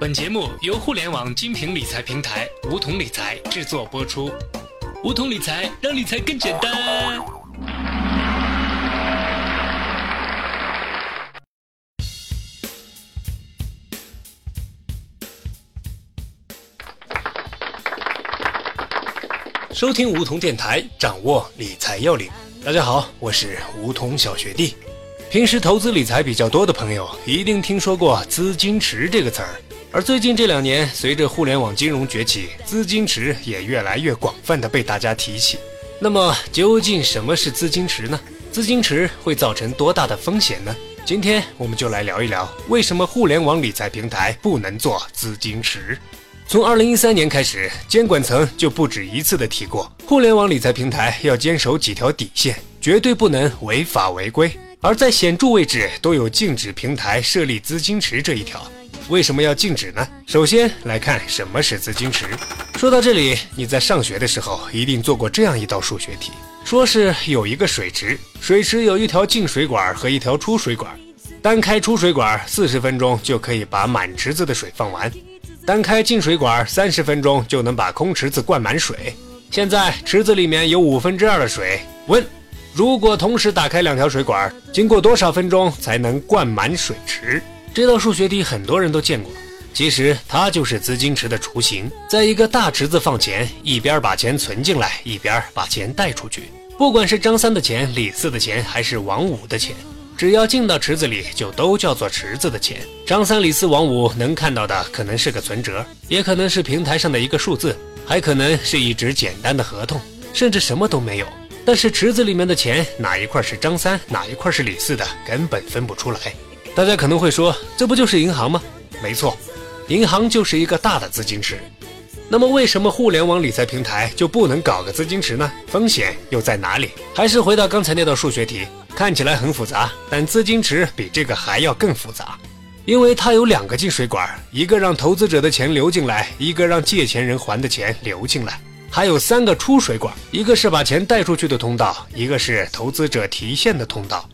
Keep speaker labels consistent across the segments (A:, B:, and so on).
A: 本节目由互联网精品理财平台梧桐理财制作播出。梧桐理财让理财更简单。收听梧桐电台，掌握理财要领。大家好，我是梧桐小学弟。平时投资理财比较多的朋友，一定听说过“资金池”这个词儿。而最近这两年，随着互联网金融崛起，资金池也越来越广泛的被大家提起。那么，究竟什么是资金池呢？资金池会造成多大的风险呢？今天我们就来聊一聊，为什么互联网理财平台不能做资金池。从二零一三年开始，监管层就不止一次的提过，互联网理财平台要坚守几条底线，绝对不能违法违规。而在显著位置都有禁止平台设立资金池这一条。为什么要禁止呢？首先来看什么是资金池。说到这里，你在上学的时候一定做过这样一道数学题：说是有一个水池，水池有一条进水管和一条出水管，单开出水管四十分钟就可以把满池子的水放完，单开进水管三十分钟就能把空池子灌满水。现在池子里面有五分之二的水，问。如果同时打开两条水管，经过多少分钟才能灌满水池？这道数学题很多人都见过，其实它就是资金池的雏形。在一个大池子放钱，一边把钱存进来，一边把钱带出去。不管是张三的钱、李四的钱，还是王五的钱，只要进到池子里，就都叫做池子的钱。张三、李四、王五能看到的，可能是个存折，也可能是平台上的一个数字，还可能是一纸简单的合同，甚至什么都没有。但是池子里面的钱哪一块是张三，哪一块是李四的，根本分不出来。大家可能会说，这不就是银行吗？没错，银行就是一个大的资金池。那么为什么互联网理财平台就不能搞个资金池呢？风险又在哪里？还是回到刚才那道数学题，看起来很复杂，但资金池比这个还要更复杂，因为它有两个进水管，一个让投资者的钱流进来，一个让借钱人还的钱流进来。还有三个出水管，一个是把钱带出去的通道，一个是投资者提现的通道，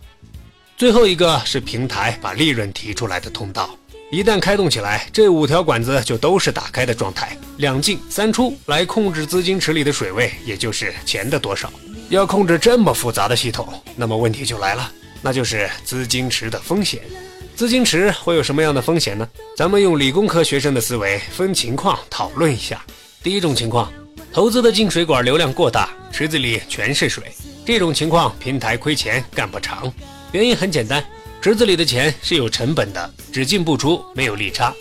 A: 最后一个是平台把利润提出来的通道。一旦开动起来，这五条管子就都是打开的状态，两进三出来控制资金池里的水位，也就是钱的多少。要控制这么复杂的系统，那么问题就来了，那就是资金池的风险。资金池会有什么样的风险呢？咱们用理工科学生的思维分情况讨论一下。第一种情况。投资的进水管流量过大，池子里全是水，这种情况平台亏钱干不长。原因很简单，池子里的钱是有成本的，只进不出，没有利差。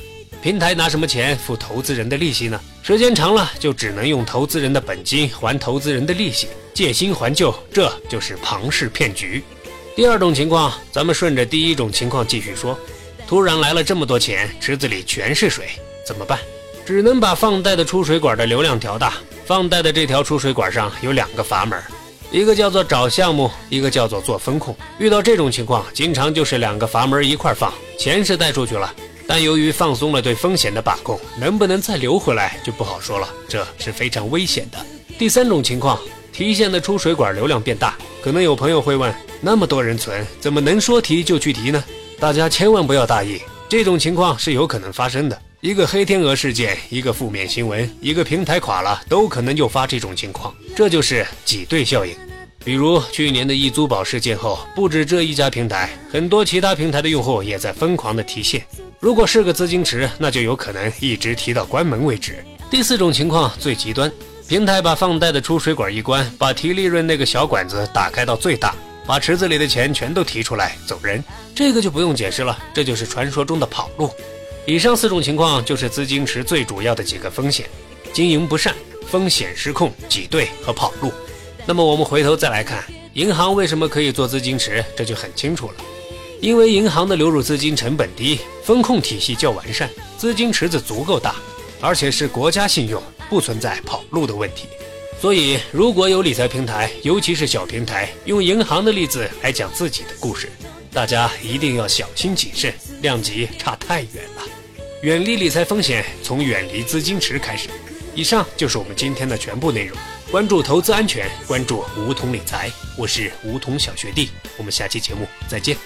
A: 平台拿什么钱付投资人的利息呢？时间长了，就只能用投资人的本金还投资人的利息，借新还旧，这就是庞氏骗局。第二种情况，咱们顺着第一种情况继续说，突然来了这么多钱，池子里全是水，怎么办？只能把放贷的出水管的流量调大。放贷的这条出水管上有两个阀门，一个叫做找项目，一个叫做做风控。遇到这种情况，经常就是两个阀门一块放，钱是贷出去了，但由于放松了对风险的把控，能不能再流回来就不好说了，这是非常危险的。第三种情况，提现的出水管流量变大，可能有朋友会问，那么多人存，怎么能说提就去提呢？大家千万不要大意，这种情况是有可能发生的。一个黑天鹅事件，一个负面新闻，一个平台垮了，都可能诱发这种情况，这就是挤兑效应。比如去年的易租宝事件后，不止这一家平台，很多其他平台的用户也在疯狂的提现。如果是个资金池，那就有可能一直提到关门为止。第四种情况最极端，平台把放贷的出水管一关，把提利润那个小管子打开到最大，把池子里的钱全都提出来走人。这个就不用解释了，这就是传说中的跑路。以上四种情况就是资金池最主要的几个风险：经营不善、风险失控、挤兑和跑路。那么我们回头再来看，银行为什么可以做资金池，这就很清楚了。因为银行的流入资金成本低，风控体系较完善，资金池子足够大，而且是国家信用，不存在跑路的问题。所以，如果有理财平台，尤其是小平台，用银行的例子来讲自己的故事，大家一定要小心谨慎，量级差太远了。远离理财风险，从远离资金池开始。以上就是我们今天的全部内容。关注投资安全，关注梧桐理财，我是梧桐小学弟。我们下期节目再见。